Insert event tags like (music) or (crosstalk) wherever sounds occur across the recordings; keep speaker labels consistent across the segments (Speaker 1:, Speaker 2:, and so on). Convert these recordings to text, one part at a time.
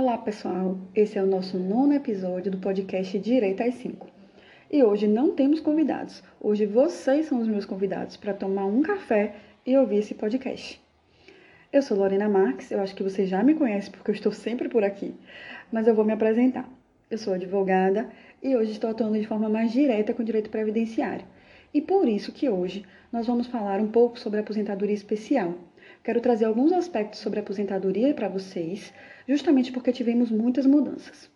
Speaker 1: Olá pessoal, esse é o nosso nono episódio do podcast Direito às 5. E hoje não temos convidados, hoje vocês são os meus convidados para tomar um café e ouvir esse podcast. Eu sou Lorena Marques, eu acho que você já me conhece porque eu estou sempre por aqui, mas eu vou me apresentar. Eu sou advogada e hoje estou atuando de forma mais direta com o direito previdenciário. E por isso que hoje nós vamos falar um pouco sobre a aposentadoria especial, Quero trazer alguns aspectos sobre aposentadoria para vocês, justamente porque tivemos muitas mudanças.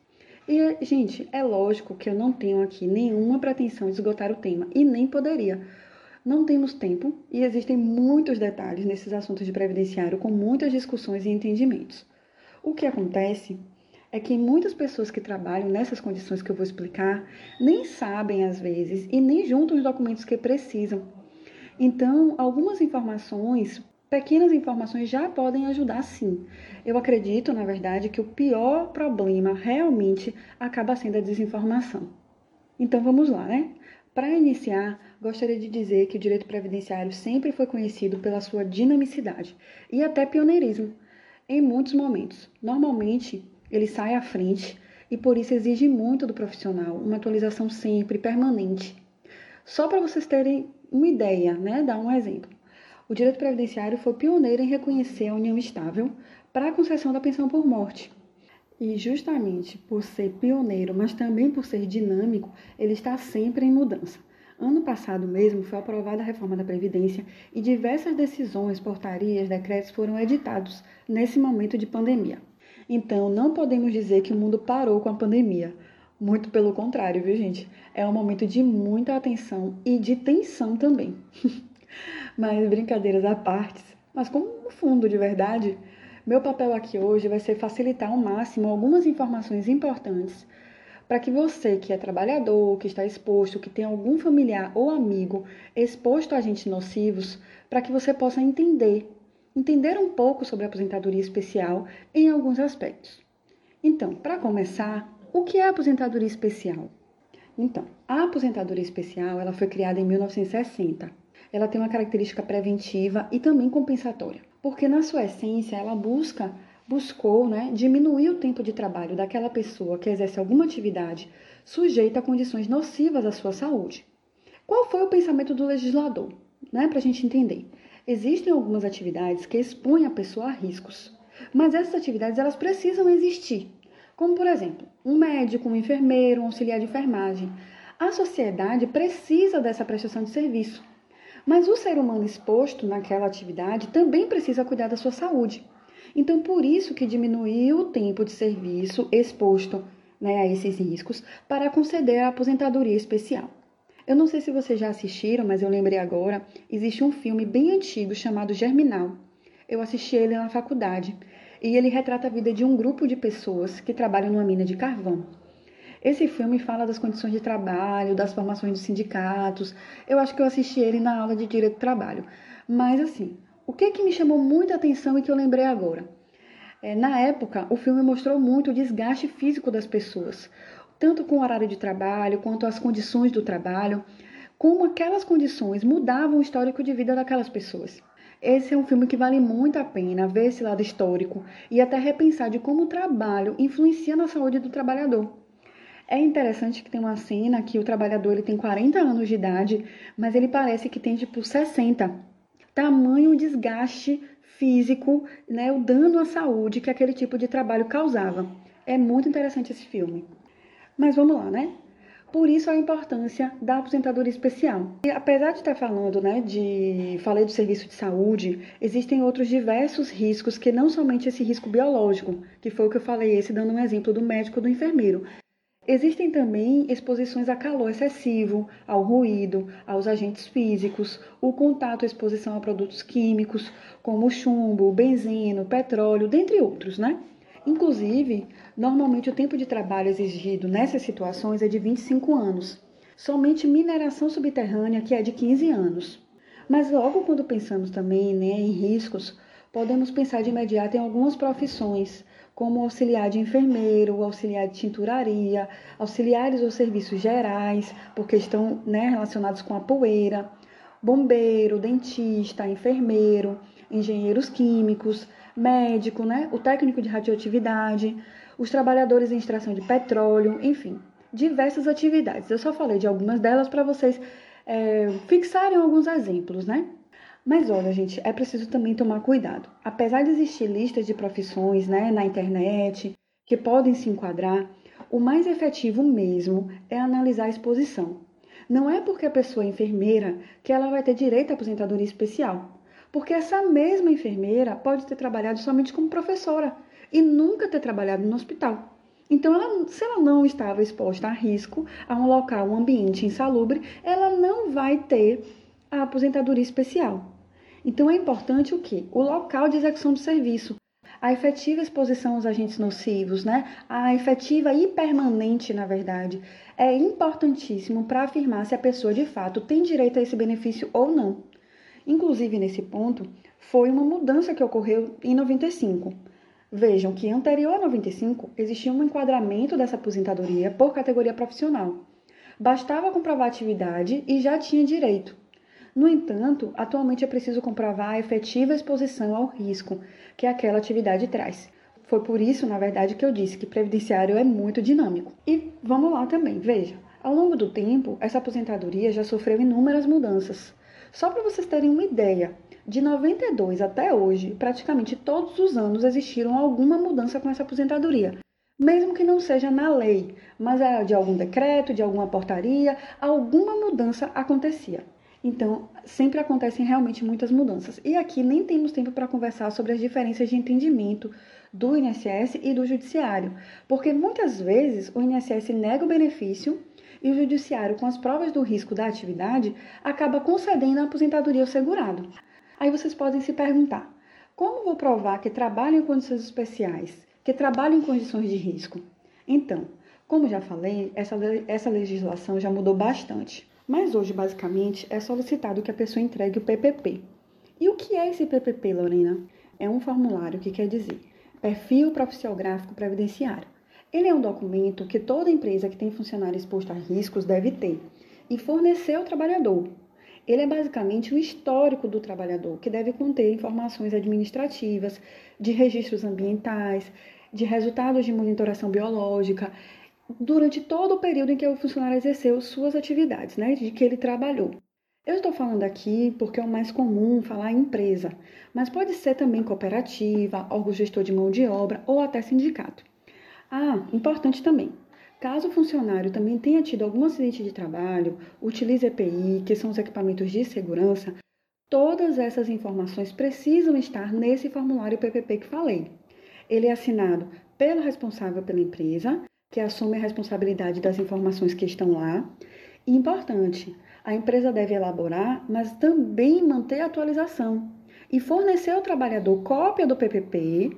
Speaker 1: E, gente, é lógico que eu não tenho aqui nenhuma pretensão de esgotar o tema, e nem poderia. Não temos tempo e existem muitos detalhes nesses assuntos de previdenciário, com muitas discussões e entendimentos. O que acontece é que muitas pessoas que trabalham nessas condições que eu vou explicar nem sabem às vezes e nem juntam os documentos que precisam. Então, algumas informações Pequenas informações já podem ajudar sim. Eu acredito, na verdade, que o pior problema realmente acaba sendo a desinformação. Então vamos lá, né? Para iniciar, gostaria de dizer que o direito previdenciário sempre foi conhecido pela sua dinamicidade e até pioneirismo em muitos momentos. Normalmente, ele sai à frente e por isso exige muito do profissional, uma atualização sempre permanente. Só para vocês terem uma ideia, né? Dar um exemplo o direito previdenciário foi pioneiro em reconhecer a união estável para a concessão da pensão por morte. E justamente por ser pioneiro, mas também por ser dinâmico, ele está sempre em mudança. Ano passado mesmo foi aprovada a reforma da Previdência e diversas decisões, portarias, decretos foram editados nesse momento de pandemia. Então, não podemos dizer que o mundo parou com a pandemia. Muito pelo contrário, viu, gente? É um momento de muita atenção e de tensão também. (laughs) Mas brincadeiras à parte, mas como no fundo de verdade, meu papel aqui hoje vai ser facilitar ao máximo algumas informações importantes para que você que é trabalhador, que está exposto, que tem algum familiar ou amigo exposto a agentes nocivos, para que você possa entender, entender um pouco sobre a aposentadoria especial em alguns aspectos. Então, para começar, o que é a aposentadoria especial? Então, a aposentadoria especial ela foi criada em 1960 ela tem uma característica preventiva e também compensatória, porque na sua essência ela busca buscou né, diminuir o tempo de trabalho daquela pessoa que exerce alguma atividade sujeita a condições nocivas à sua saúde. Qual foi o pensamento do legislador? Né, Para a gente entender. Existem algumas atividades que expõem a pessoa a riscos, mas essas atividades elas precisam existir. Como, por exemplo, um médico, um enfermeiro, um auxiliar de enfermagem. A sociedade precisa dessa prestação de serviço. Mas o ser humano exposto naquela atividade também precisa cuidar da sua saúde. Então, por isso que diminuiu o tempo de serviço exposto né, a esses riscos para conceder a aposentadoria especial. Eu não sei se vocês já assistiram, mas eu lembrei agora, existe um filme bem antigo chamado Germinal. Eu assisti ele na faculdade e ele retrata a vida de um grupo de pessoas que trabalham numa mina de carvão. Esse filme fala das condições de trabalho, das formações dos sindicatos. Eu acho que eu assisti ele na aula de direito do trabalho. Mas assim, o que que me chamou muita atenção e que eu lembrei agora? É, na época, o filme mostrou muito o desgaste físico das pessoas, tanto com o horário de trabalho quanto as condições do trabalho, como aquelas condições mudavam o histórico de vida daquelas pessoas. Esse é um filme que vale muito a pena ver esse lado histórico e até repensar de como o trabalho influencia na saúde do trabalhador. É interessante que tem uma cena que o trabalhador ele tem 40 anos de idade, mas ele parece que tem tipo 60. Tamanho desgaste físico, né, o dano à saúde que aquele tipo de trabalho causava. É muito interessante esse filme. Mas vamos lá, né? Por isso a importância da aposentadoria especial. E apesar de estar falando, né, de falei do serviço de saúde, existem outros diversos riscos que não somente esse risco biológico, que foi o que eu falei, esse dando um exemplo do médico do enfermeiro, Existem também exposições a calor excessivo, ao ruído, aos agentes físicos, o contato e exposição a produtos químicos, como chumbo, benzeno, petróleo, dentre outros, né? Inclusive, normalmente o tempo de trabalho exigido nessas situações é de 25 anos. Somente mineração subterrânea, que é de 15 anos. Mas logo quando pensamos também né, em riscos, podemos pensar de imediato em algumas profissões, como auxiliar de enfermeiro, auxiliar de tinturaria, auxiliares ou serviços gerais, porque estão né, relacionados com a poeira, bombeiro, dentista, enfermeiro, engenheiros químicos, médico, né? o técnico de radioatividade, os trabalhadores em extração de petróleo, enfim, diversas atividades. Eu só falei de algumas delas para vocês é, fixarem alguns exemplos, né? Mas olha, gente, é preciso também tomar cuidado. Apesar de existir listas de profissões né, na internet que podem se enquadrar, o mais efetivo mesmo é analisar a exposição. Não é porque a pessoa é enfermeira que ela vai ter direito à aposentadoria especial, porque essa mesma enfermeira pode ter trabalhado somente como professora e nunca ter trabalhado no hospital. Então, ela, se ela não estava exposta a risco, a um local, um ambiente insalubre, ela não vai ter a aposentadoria especial. Então, é importante o que? O local de execução do serviço, a efetiva exposição aos agentes nocivos, né? A efetiva e permanente, na verdade, é importantíssimo para afirmar se a pessoa de fato tem direito a esse benefício ou não. Inclusive, nesse ponto, foi uma mudança que ocorreu em 95. Vejam que anterior a 95 existia um enquadramento dessa aposentadoria por categoria profissional. Bastava comprovar atividade e já tinha direito. No entanto, atualmente é preciso comprovar a efetiva exposição ao risco que aquela atividade traz. Foi por isso, na verdade, que eu disse que previdenciário é muito dinâmico. E vamos lá também, veja. Ao longo do tempo, essa aposentadoria já sofreu inúmeras mudanças. Só para vocês terem uma ideia, de 92 até hoje, praticamente todos os anos existiram alguma mudança com essa aposentadoria. Mesmo que não seja na lei, mas era de algum decreto, de alguma portaria, alguma mudança acontecia. Então, sempre acontecem realmente muitas mudanças. E aqui nem temos tempo para conversar sobre as diferenças de entendimento do INSS e do Judiciário, porque muitas vezes o INSS nega o benefício e o Judiciário, com as provas do risco da atividade, acaba concedendo a aposentadoria ao segurado. Aí vocês podem se perguntar: como vou provar que trabalho em condições especiais, que trabalho em condições de risco? Então, como já falei, essa, essa legislação já mudou bastante. Mas hoje, basicamente, é solicitado que a pessoa entregue o PPP. E o que é esse PPP, Lorena? É um formulário que quer dizer Perfil Profissional Gráfico Previdenciário. Ele é um documento que toda empresa que tem funcionário exposto a riscos deve ter e fornecer ao trabalhador. Ele é basicamente o histórico do trabalhador, que deve conter informações administrativas, de registros ambientais, de resultados de monitoração biológica, durante todo o período em que o funcionário exerceu suas atividades, né, de que ele trabalhou. Eu estou falando aqui porque é o mais comum falar em empresa, mas pode ser também cooperativa, órgão gestor de mão de obra ou até sindicato. Ah, importante também. Caso o funcionário também tenha tido algum acidente de trabalho, utilize EPI, que são os equipamentos de segurança, todas essas informações precisam estar nesse formulário PPP que falei. Ele é assinado pelo responsável pela empresa que assume a responsabilidade das informações que estão lá. E importante, a empresa deve elaborar, mas também manter a atualização e fornecer ao trabalhador cópia do PPP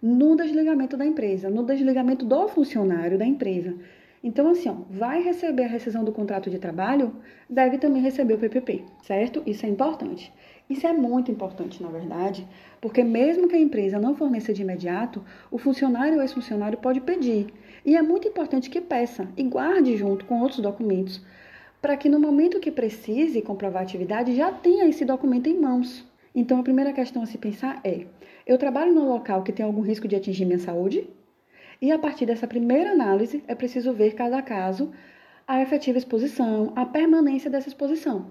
Speaker 1: no desligamento da empresa, no desligamento do funcionário da empresa. Então, assim, ó, vai receber a rescisão do contrato de trabalho, deve também receber o PPP, certo? Isso é importante. Isso é muito importante, na verdade, porque mesmo que a empresa não forneça de imediato, o funcionário ou ex-funcionário pode pedir. E é muito importante que peça e guarde junto com outros documentos, para que no momento que precise comprovar a atividade já tenha esse documento em mãos. Então, a primeira questão a se pensar é: eu trabalho num local que tem algum risco de atingir minha saúde? E a partir dessa primeira análise, é preciso ver cada caso a efetiva exposição, a permanência dessa exposição.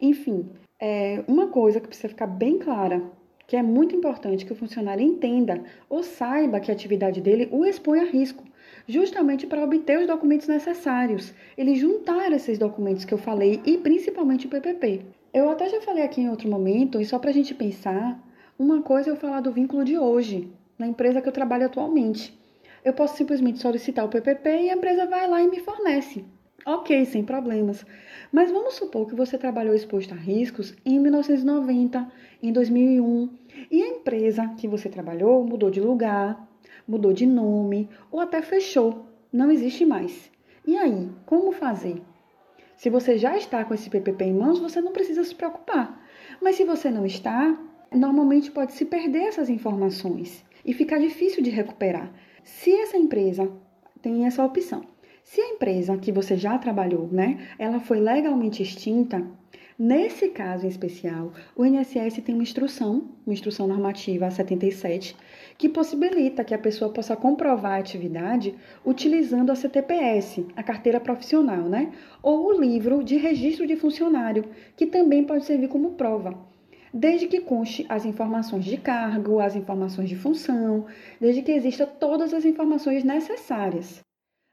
Speaker 1: Enfim, é uma coisa que precisa ficar bem clara, que é muito importante que o funcionário entenda ou saiba que a atividade dele o expõe a risco, justamente para obter os documentos necessários, ele juntar esses documentos que eu falei e principalmente o PPP. Eu até já falei aqui em outro momento, e só para a gente pensar, uma coisa é eu falar do vínculo de hoje, na empresa que eu trabalho atualmente. Eu posso simplesmente solicitar o PPP e a empresa vai lá e me fornece. Ok, sem problemas. Mas vamos supor que você trabalhou exposto a riscos em 1990, em 2001, e a empresa que você trabalhou mudou de lugar, mudou de nome ou até fechou, não existe mais. E aí, como fazer? Se você já está com esse PPP em mãos, você não precisa se preocupar. Mas se você não está, normalmente pode se perder essas informações e ficar difícil de recuperar. Se essa empresa tem essa opção, se a empresa que você já trabalhou, né, ela foi legalmente extinta, Nesse caso em especial, o INSS tem uma instrução, uma instrução normativa 77, que possibilita que a pessoa possa comprovar a atividade utilizando a CTPS, a carteira profissional, né? Ou o livro de registro de funcionário, que também pode servir como prova. Desde que conste as informações de cargo, as informações de função, desde que exista todas as informações necessárias.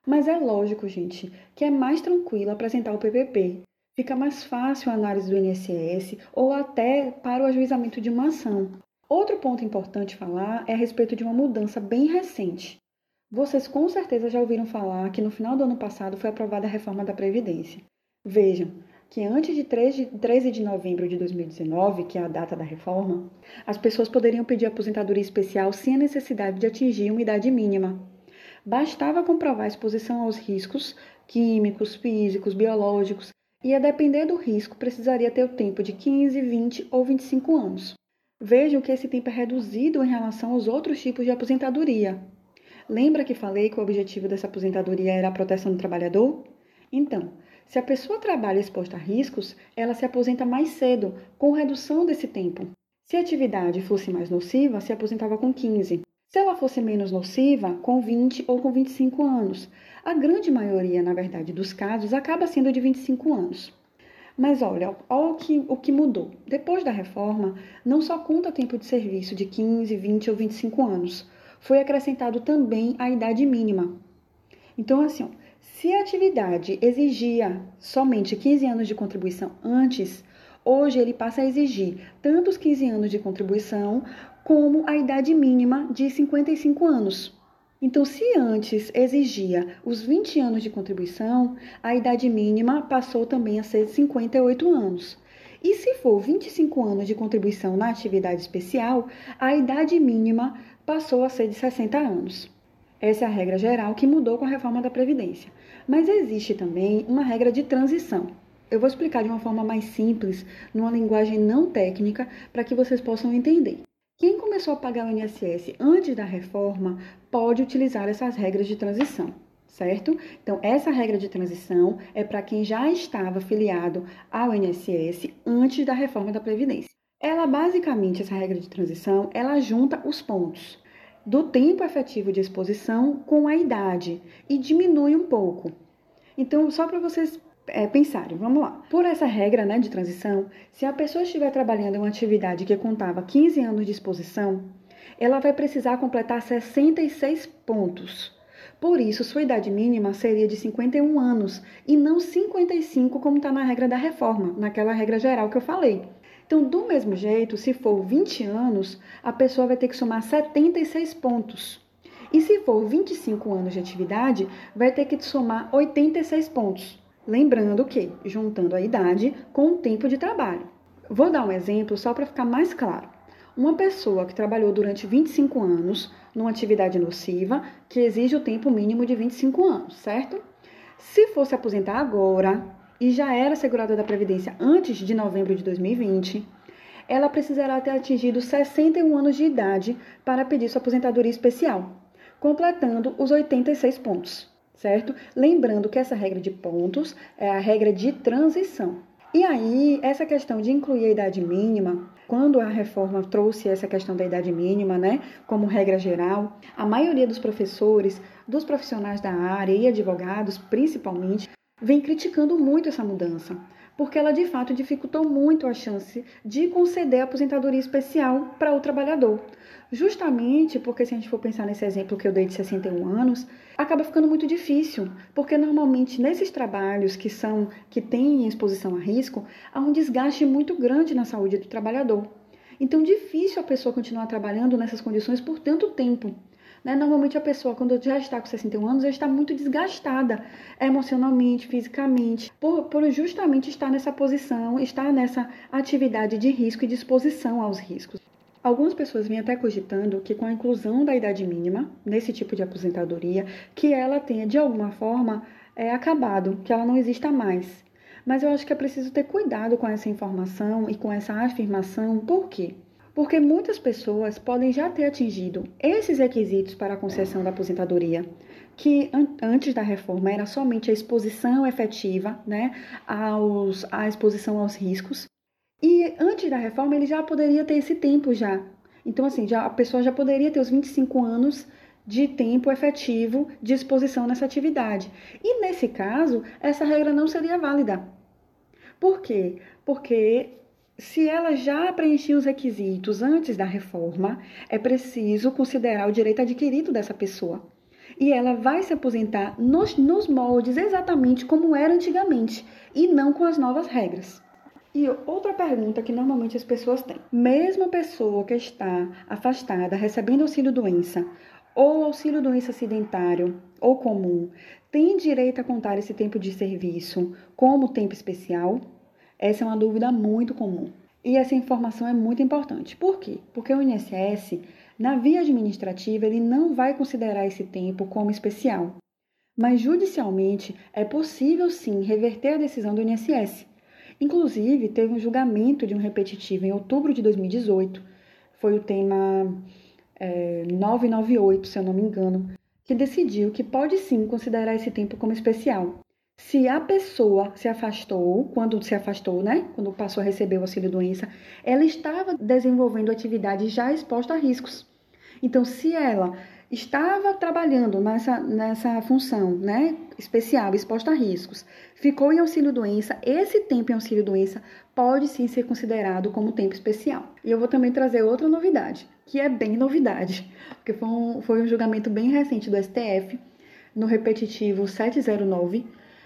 Speaker 1: Mas é lógico, gente, que é mais tranquilo apresentar o PPP, fica mais fácil a análise do INSS ou até para o ajuizamento de uma ação. Outro ponto importante falar é a respeito de uma mudança bem recente. Vocês com certeza já ouviram falar que no final do ano passado foi aprovada a reforma da Previdência. Vejam que antes de 13 de novembro de 2019, que é a data da reforma, as pessoas poderiam pedir aposentadoria especial sem a necessidade de atingir uma idade mínima. Bastava comprovar a exposição aos riscos químicos, físicos, biológicos e, a depender do risco, precisaria ter o tempo de 15, 20 ou 25 anos. Vejam que esse tempo é reduzido em relação aos outros tipos de aposentadoria. Lembra que falei que o objetivo dessa aposentadoria era a proteção do trabalhador? Então, se a pessoa trabalha exposta a riscos, ela se aposenta mais cedo, com redução desse tempo. Se a atividade fosse mais nociva, se aposentava com 15. Se ela fosse menos nociva, com 20 ou com 25 anos. A grande maioria, na verdade, dos casos acaba sendo de 25 anos. Mas olha, olha o que, o que mudou. Depois da reforma, não só conta tempo de serviço de 15, 20 ou 25 anos, foi acrescentado também a idade mínima. Então, assim, se a atividade exigia somente 15 anos de contribuição antes, hoje ele passa a exigir tanto os 15 anos de contribuição como a idade mínima de 55 anos. Então, se antes exigia os 20 anos de contribuição, a idade mínima passou também a ser 58 anos. E se for 25 anos de contribuição na atividade especial, a idade mínima passou a ser de 60 anos. Essa é a regra geral que mudou com a reforma da Previdência. Mas existe também uma regra de transição. Eu vou explicar de uma forma mais simples, numa linguagem não técnica, para que vocês possam entender. Começou a pagar o INSS antes da reforma pode utilizar essas regras de transição, certo? Então, essa regra de transição é para quem já estava filiado ao INSS antes da reforma da Previdência. Ela, basicamente, essa regra de transição, ela junta os pontos do tempo efetivo de exposição com a idade e diminui um pouco. Então, só para vocês é, pensarem, vamos lá. Por essa regra né, de transição, se a pessoa estiver trabalhando em uma atividade que contava 15 anos de exposição, ela vai precisar completar 66 pontos. Por isso, sua idade mínima seria de 51 anos e não 55, como está na regra da reforma, naquela regra geral que eu falei. Então, do mesmo jeito, se for 20 anos, a pessoa vai ter que somar 76 pontos. E se for 25 anos de atividade, vai ter que somar 86 pontos. Lembrando que, juntando a idade com o tempo de trabalho. Vou dar um exemplo só para ficar mais claro. Uma pessoa que trabalhou durante 25 anos numa atividade nociva que exige o tempo mínimo de 25 anos, certo? Se fosse aposentar agora e já era segurada da Previdência antes de novembro de 2020, ela precisará ter atingido 61 anos de idade para pedir sua aposentadoria especial, completando os 86 pontos certo? Lembrando que essa regra de pontos é a regra de transição. E aí, essa questão de incluir a idade mínima, quando a reforma trouxe essa questão da idade mínima, né, como regra geral, a maioria dos professores, dos profissionais da área e advogados, principalmente, vem criticando muito essa mudança, porque ela de fato dificultou muito a chance de conceder a aposentadoria especial para o trabalhador. Justamente porque, se a gente for pensar nesse exemplo que eu dei de 61 anos, acaba ficando muito difícil, porque normalmente nesses trabalhos que são que têm exposição a risco, há um desgaste muito grande na saúde do trabalhador. Então, difícil a pessoa continuar trabalhando nessas condições por tanto tempo. Né? Normalmente a pessoa, quando já está com 61 anos, já está muito desgastada emocionalmente, fisicamente, por, por justamente estar nessa posição, estar nessa atividade de risco e de exposição aos riscos. Algumas pessoas vêm até cogitando que com a inclusão da idade mínima nesse tipo de aposentadoria, que ela tenha de alguma forma é, acabado, que ela não exista mais. Mas eu acho que é preciso ter cuidado com essa informação e com essa afirmação, por quê? Porque muitas pessoas podem já ter atingido esses requisitos para a concessão da aposentadoria, que an antes da reforma era somente a exposição efetiva, né, aos, a exposição aos riscos. E antes da reforma ele já poderia ter esse tempo já. Então, assim, já, a pessoa já poderia ter os 25 anos de tempo efetivo de exposição nessa atividade. E nesse caso, essa regra não seria válida. Por quê? Porque se ela já preenchia os requisitos antes da reforma, é preciso considerar o direito adquirido dessa pessoa. E ela vai se aposentar nos, nos moldes exatamente como era antigamente e não com as novas regras. E outra pergunta que normalmente as pessoas têm: mesmo a pessoa que está afastada recebendo auxílio-doença ou auxílio-doença acidentário ou comum tem direito a contar esse tempo de serviço como tempo especial? Essa é uma dúvida muito comum. E essa informação é muito importante. Por quê? Porque o INSS, na via administrativa, ele não vai considerar esse tempo como especial. Mas judicialmente é possível sim reverter a decisão do INSS. Inclusive, teve um julgamento de um repetitivo em outubro de 2018. Foi o tema é, 998, se eu não me engano, que decidiu que pode sim considerar esse tempo como especial. Se a pessoa se afastou, quando se afastou, né? Quando passou a receber o auxílio-doença, ela estava desenvolvendo atividade já exposta a riscos. Então, se ela estava trabalhando nessa, nessa função né, especial, exposta a riscos, ficou em auxílio-doença, esse tempo em auxílio-doença pode sim ser considerado como tempo especial. E eu vou também trazer outra novidade, que é bem novidade, porque foi um, foi um julgamento bem recente do STF, no repetitivo 709,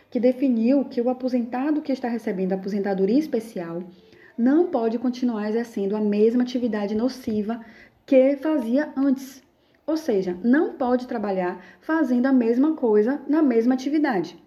Speaker 1: que definiu que o aposentado que está recebendo aposentadoria especial não pode continuar exercendo a mesma atividade nociva que fazia antes ou seja, não pode trabalhar fazendo a mesma coisa na mesma atividade.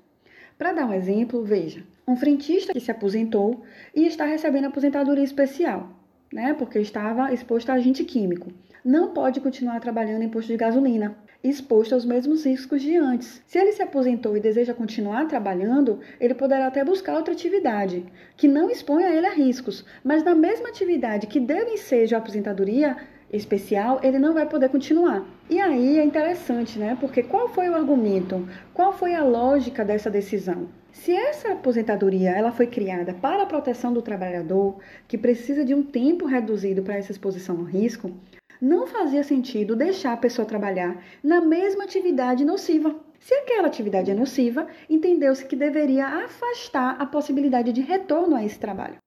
Speaker 1: Para dar um exemplo, veja, um frentista que se aposentou e está recebendo aposentadoria especial, né, porque estava exposto a agente químico. Não pode continuar trabalhando em posto de gasolina, exposto aos mesmos riscos de antes. Se ele se aposentou e deseja continuar trabalhando, ele poderá até buscar outra atividade, que não exponha ele a riscos, mas na mesma atividade que deve ser a aposentadoria, especial, ele não vai poder continuar. E aí é interessante, né? Porque qual foi o argumento? Qual foi a lógica dessa decisão? Se essa aposentadoria ela foi criada para a proteção do trabalhador, que precisa de um tempo reduzido para essa exposição ao risco, não fazia sentido deixar a pessoa trabalhar na mesma atividade nociva. Se aquela atividade é nociva, entendeu-se que deveria afastar a possibilidade de retorno a esse trabalho.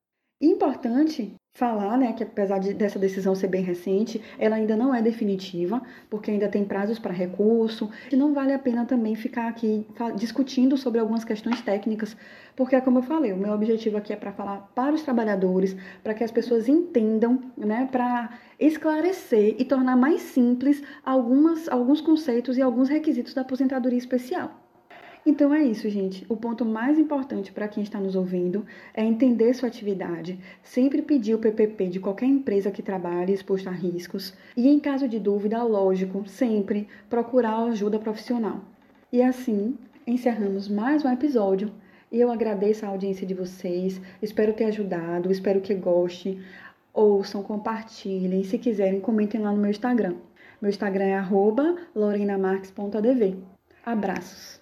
Speaker 1: Importante falar, né, que apesar de, dessa decisão ser bem recente, ela ainda não é definitiva, porque ainda tem prazos para recurso, e não vale a pena também ficar aqui discutindo sobre algumas questões técnicas, porque é como eu falei, o meu objetivo aqui é para falar para os trabalhadores, para que as pessoas entendam, né, para esclarecer e tornar mais simples algumas, alguns conceitos e alguns requisitos da aposentadoria especial. Então é isso, gente. O ponto mais importante para quem está nos ouvindo é entender sua atividade, sempre pedir o PPP de qualquer empresa que trabalhe exposto a riscos e, em caso de dúvida, lógico, sempre procurar ajuda profissional. E assim, encerramos mais um episódio. Eu agradeço a audiência de vocês, espero ter ajudado, espero que gostem, ouçam, compartilhem, se quiserem, comentem lá no meu Instagram. Meu Instagram é lorenamarques.adv. Abraços!